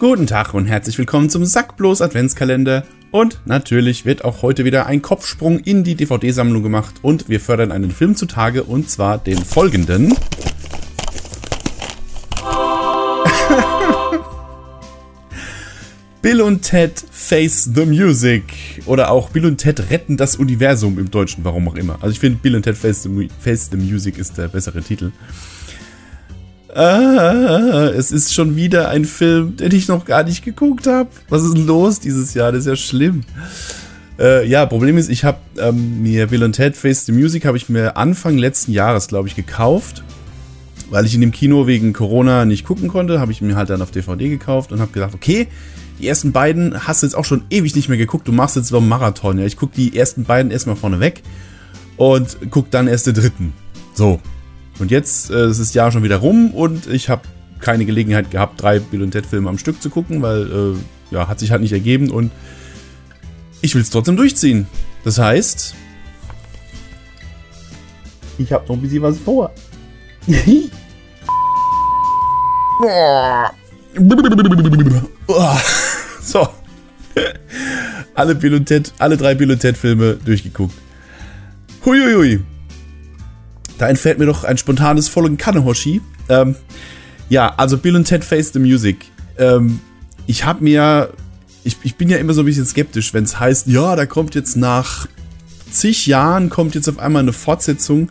Guten Tag und herzlich willkommen zum Sackblos Adventskalender. Und natürlich wird auch heute wieder ein Kopfsprung in die DVD-Sammlung gemacht und wir fördern einen Film zutage und zwar den folgenden. Bill und Ted Face the Music oder auch Bill und Ted retten das Universum im Deutschen, warum auch immer. Also ich finde Bill und Ted Face the, Face the Music ist der bessere Titel. Ah, es ist schon wieder ein Film, den ich noch gar nicht geguckt habe. Was ist denn los dieses Jahr? Das ist ja schlimm. Äh, ja, Problem ist, ich habe ähm, mir Bill und Ted Face the Music habe ich mir Anfang letzten Jahres, glaube ich, gekauft. Weil ich in dem Kino wegen Corona nicht gucken konnte, habe ich mir halt dann auf DVD gekauft und habe gedacht, okay, die ersten beiden hast du jetzt auch schon ewig nicht mehr geguckt. Du machst jetzt so einen Marathon. Ja, ich gucke die ersten beiden erstmal vorne weg und guck dann erst den dritten. So, und jetzt äh, ist das Jahr schon wieder rum und ich habe keine Gelegenheit gehabt, drei Bill und Ted Filme am Stück zu gucken, weil äh, ja, hat sich halt nicht ergeben und ich will es trotzdem durchziehen. Das heißt, ich habe noch ein bisschen was vor. so. Alle Bill und Ted, alle drei Bill und Ted Filme durchgeguckt. Huiuiui. Da entfällt mir doch ein spontanes Vollen Kanne, Hoshi. Ähm, ja, also Bill und Ted Face the Music. Ähm, ich habe mir, ich, ich bin ja immer so ein bisschen skeptisch, wenn es heißt, ja, da kommt jetzt nach zig Jahren, kommt jetzt auf einmal eine Fortsetzung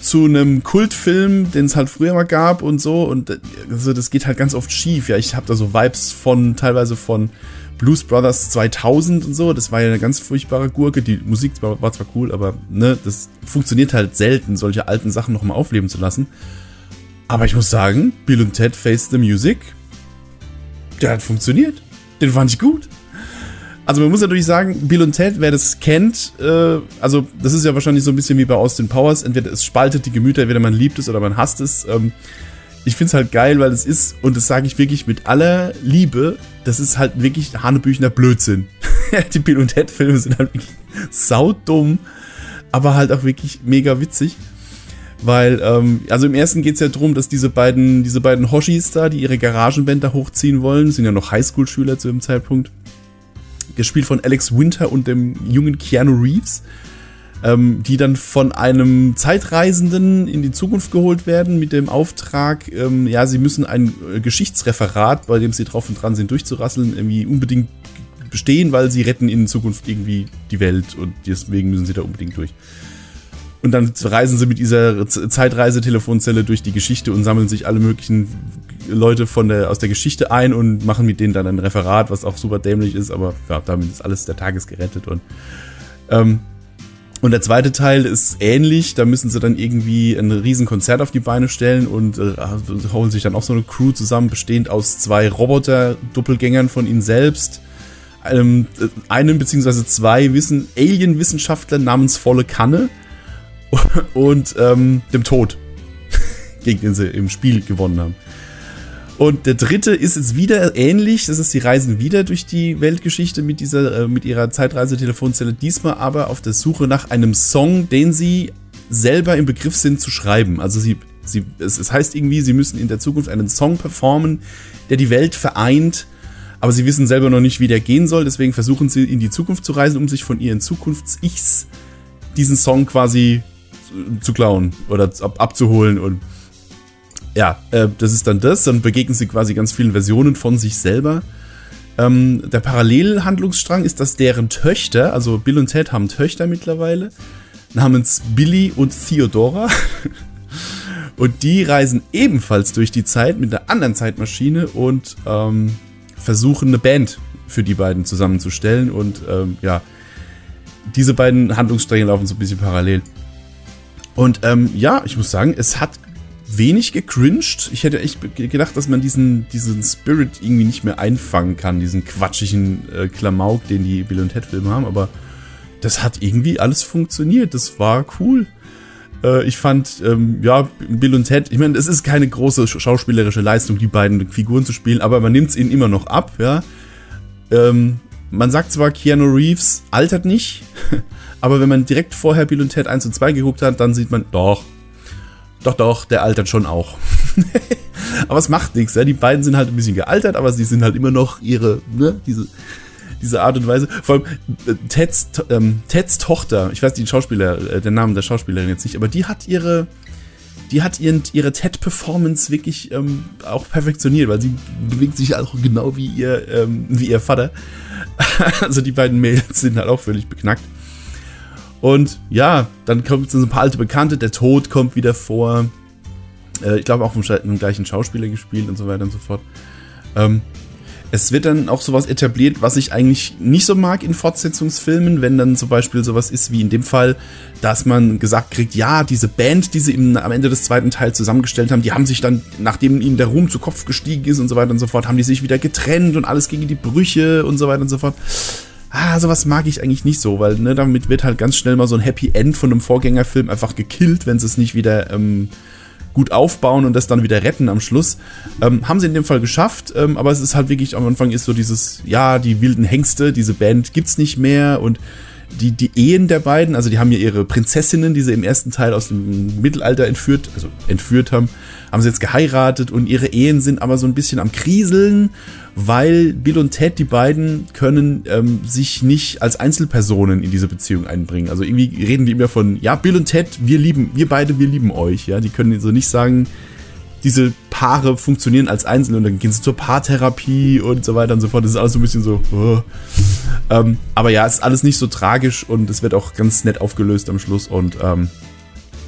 zu einem Kultfilm, den es halt früher mal gab und so. Und also das geht halt ganz oft schief. Ja, ich habe da so Vibes von, teilweise von Blues Brothers 2000 und so, das war ja eine ganz furchtbare Gurke. Die Musik war, war zwar cool, aber ne, das funktioniert halt selten, solche alten Sachen nochmal aufleben zu lassen. Aber ich muss sagen, Bill und Ted Face the Music, der hat funktioniert. Den fand ich gut. Also man muss natürlich sagen, Bill und Ted, wer das kennt, äh, also das ist ja wahrscheinlich so ein bisschen wie bei Austin Powers, entweder es spaltet die Gemüter, entweder man liebt es oder man hasst es. Ähm, ich finde es halt geil, weil es ist, und das sage ich wirklich mit aller Liebe, das ist halt wirklich Hanebüchner Blödsinn. die Bill und Ted Filme sind halt wirklich saudumm, aber halt auch wirklich mega witzig. Weil, ähm, also im ersten geht es ja darum, dass diese beiden, diese beiden Hoshis da, die ihre Garagenbänder hochziehen wollen, sind ja noch Highschool-Schüler zu dem Zeitpunkt, gespielt von Alex Winter und dem jungen Keanu Reeves ähm, die dann von einem Zeitreisenden in die Zukunft geholt werden mit dem Auftrag, ähm, ja, sie müssen ein äh, Geschichtsreferat, bei dem sie drauf und dran sind, durchzurasseln, irgendwie unbedingt bestehen, weil sie retten in Zukunft irgendwie die Welt und deswegen müssen sie da unbedingt durch. Und dann reisen sie mit dieser Zeitreisetelefonzelle durch die Geschichte und sammeln sich alle möglichen Leute von der, aus der Geschichte ein und machen mit denen dann ein Referat, was auch super dämlich ist, aber ja, damit ist alles der Tages gerettet und ähm, und der zweite Teil ist ähnlich, da müssen sie dann irgendwie ein riesen Konzert auf die Beine stellen und äh, holen sich dann auch so eine Crew zusammen, bestehend aus zwei Roboter-Doppelgängern von ihnen selbst, einem, äh, einem beziehungsweise zwei Wissen, Alien-Wissenschaftler namens Volle Kanne und ähm, dem Tod, gegen den sie im Spiel gewonnen haben. Und der dritte ist jetzt wieder ähnlich. Das ist, sie reisen wieder durch die Weltgeschichte mit dieser, äh, mit ihrer Zeitreisetelefonzelle. Diesmal aber auf der Suche nach einem Song, den sie selber im Begriff sind zu schreiben. Also sie, sie, es, es heißt irgendwie, sie müssen in der Zukunft einen Song performen, der die Welt vereint. Aber sie wissen selber noch nicht, wie der gehen soll. Deswegen versuchen sie in die Zukunft zu reisen, um sich von ihren Zukunfts-Ichs diesen Song quasi zu klauen oder ab, abzuholen und ja, äh, das ist dann das. Dann begegnen sie quasi ganz vielen Versionen von sich selber. Ähm, der Parallelhandlungsstrang ist, dass deren Töchter, also Bill und Ted haben Töchter mittlerweile, namens Billy und Theodora. und die reisen ebenfalls durch die Zeit mit einer anderen Zeitmaschine und ähm, versuchen eine Band für die beiden zusammenzustellen. Und ähm, ja, diese beiden Handlungsstränge laufen so ein bisschen parallel. Und ähm, ja, ich muss sagen, es hat wenig gecringed. Ich hätte echt gedacht, dass man diesen, diesen Spirit irgendwie nicht mehr einfangen kann, diesen quatschigen äh, Klamauk, den die Bill und Ted Filme haben, aber das hat irgendwie alles funktioniert. Das war cool. Äh, ich fand, ähm, ja, Bill und Ted, ich meine, es ist keine große schauspielerische Leistung, die beiden Figuren zu spielen, aber man nimmt es ihnen immer noch ab, ja. Ähm, man sagt zwar, Keanu Reeves altert nicht, aber wenn man direkt vorher Bill und Ted 1 und 2 geguckt hat, dann sieht man, doch, doch, doch, der altert schon auch. aber es macht nichts. Ja? Die beiden sind halt ein bisschen gealtert, aber sie sind halt immer noch ihre, ne, diese, diese Art und Weise. Vor allem äh, Teds, ähm, Teds Tochter, ich weiß die Schauspieler, äh, der Name der Schauspielerin jetzt nicht, aber die hat ihre, die hat ihren, ihre TED-Performance wirklich ähm, auch perfektioniert, weil sie bewegt sich auch genau wie ihr, ähm, wie ihr Vater. also die beiden Mädels sind halt auch völlig beknackt. Und ja, dann kommt so ein paar alte Bekannte, der Tod kommt wieder vor. Äh, ich glaube auch vom, vom, gleichen Schauspieler gespielt und so weiter und so fort. Ähm, es wird dann auch sowas etabliert, was ich eigentlich nicht so mag in Fortsetzungsfilmen, wenn dann zum Beispiel sowas ist wie in dem Fall, dass man gesagt kriegt, ja, diese Band, die sie im, am Ende des zweiten Teils zusammengestellt haben, die haben sich dann, nachdem ihnen der Ruhm zu Kopf gestiegen ist und so weiter und so fort, haben die sich wieder getrennt und alles gegen die Brüche und so weiter und so fort. Ah, sowas mag ich eigentlich nicht so, weil ne, damit wird halt ganz schnell mal so ein Happy End von einem Vorgängerfilm einfach gekillt, wenn sie es nicht wieder ähm, gut aufbauen und das dann wieder retten am Schluss. Ähm, haben sie in dem Fall geschafft, ähm, aber es ist halt wirklich, am Anfang ist so dieses, ja, die wilden Hengste, diese Band gibt's nicht mehr und die, die Ehen der beiden, also die haben ja ihre Prinzessinnen, die sie im ersten Teil aus dem Mittelalter entführt, also entführt haben, haben sie jetzt geheiratet und ihre Ehen sind aber so ein bisschen am Kriseln, weil Bill und Ted, die beiden, können ähm, sich nicht als Einzelpersonen in diese Beziehung einbringen. Also irgendwie reden die immer von, ja, Bill und Ted, wir lieben, wir beide, wir lieben euch. Ja, die können so nicht sagen, diese Paare funktionieren als Einzelne und dann gehen sie zur Paartherapie und so weiter und so fort. Das ist alles so ein bisschen so. Oh. Ähm, aber ja, es ist alles nicht so tragisch und es wird auch ganz nett aufgelöst am Schluss und ähm,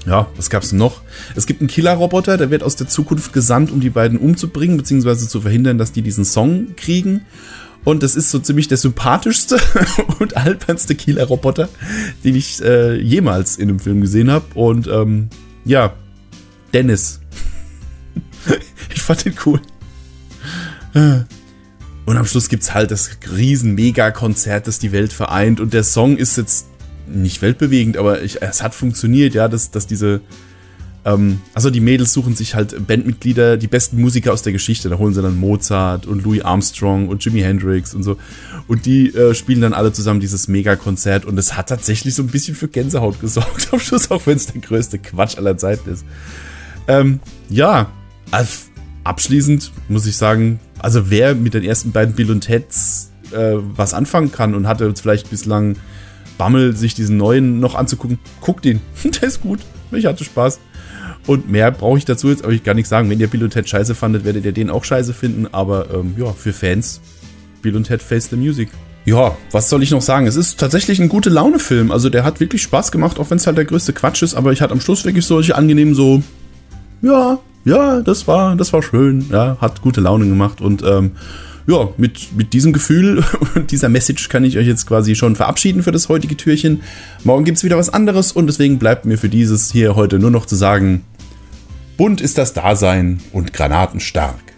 ja, was gab's noch? Es gibt einen Killer-Roboter, der wird aus der Zukunft gesandt, um die beiden umzubringen, beziehungsweise zu verhindern, dass die diesen Song kriegen. Und das ist so ziemlich der sympathischste und albernste Killer-Roboter, den ich äh, jemals in einem Film gesehen habe. Und ähm, ja, Dennis. ich fand den cool. Und am Schluss gibt's halt das riesen Mega-Konzert, das die Welt vereint. Und der Song ist jetzt nicht weltbewegend, aber ich, es hat funktioniert, ja, dass, dass diese, ähm, also die Mädels suchen sich halt Bandmitglieder, die besten Musiker aus der Geschichte. Da holen sie dann Mozart und Louis Armstrong und Jimi Hendrix und so. Und die äh, spielen dann alle zusammen dieses Mega-Konzert und es hat tatsächlich so ein bisschen für Gänsehaut gesorgt am Schluss, auch wenn es der größte Quatsch aller Zeiten ist. Ähm, ja, abschließend muss ich sagen, also wer mit den ersten beiden Bill und Teds äh, was anfangen kann und hatte vielleicht bislang Bammel, sich diesen neuen noch anzugucken, guckt ihn. Der ist gut. Ich hatte Spaß. Und mehr brauche ich dazu jetzt euch gar nicht sagen. Wenn ihr Bill und Ted scheiße fandet, werdet ihr den auch scheiße finden. Aber ähm, ja, für Fans, Bill und Ted Face the Music. Ja, was soll ich noch sagen? Es ist tatsächlich ein gute Laune-Film. Also der hat wirklich Spaß gemacht, auch wenn es halt der größte Quatsch ist. Aber ich hatte am Schluss wirklich solche angenehmen so, ja, ja, das war, das war schön. Ja, hat gute Laune gemacht und ähm, ja, mit, mit diesem Gefühl und dieser Message kann ich euch jetzt quasi schon verabschieden für das heutige Türchen. Morgen gibt es wieder was anderes und deswegen bleibt mir für dieses hier heute nur noch zu sagen, bunt ist das Dasein und granatenstark.